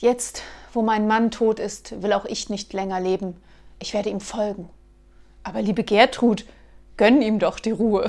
Jetzt, wo mein Mann tot ist, will auch ich nicht länger leben. Ich werde ihm folgen. Aber liebe Gertrud, gönn ihm doch die Ruhe.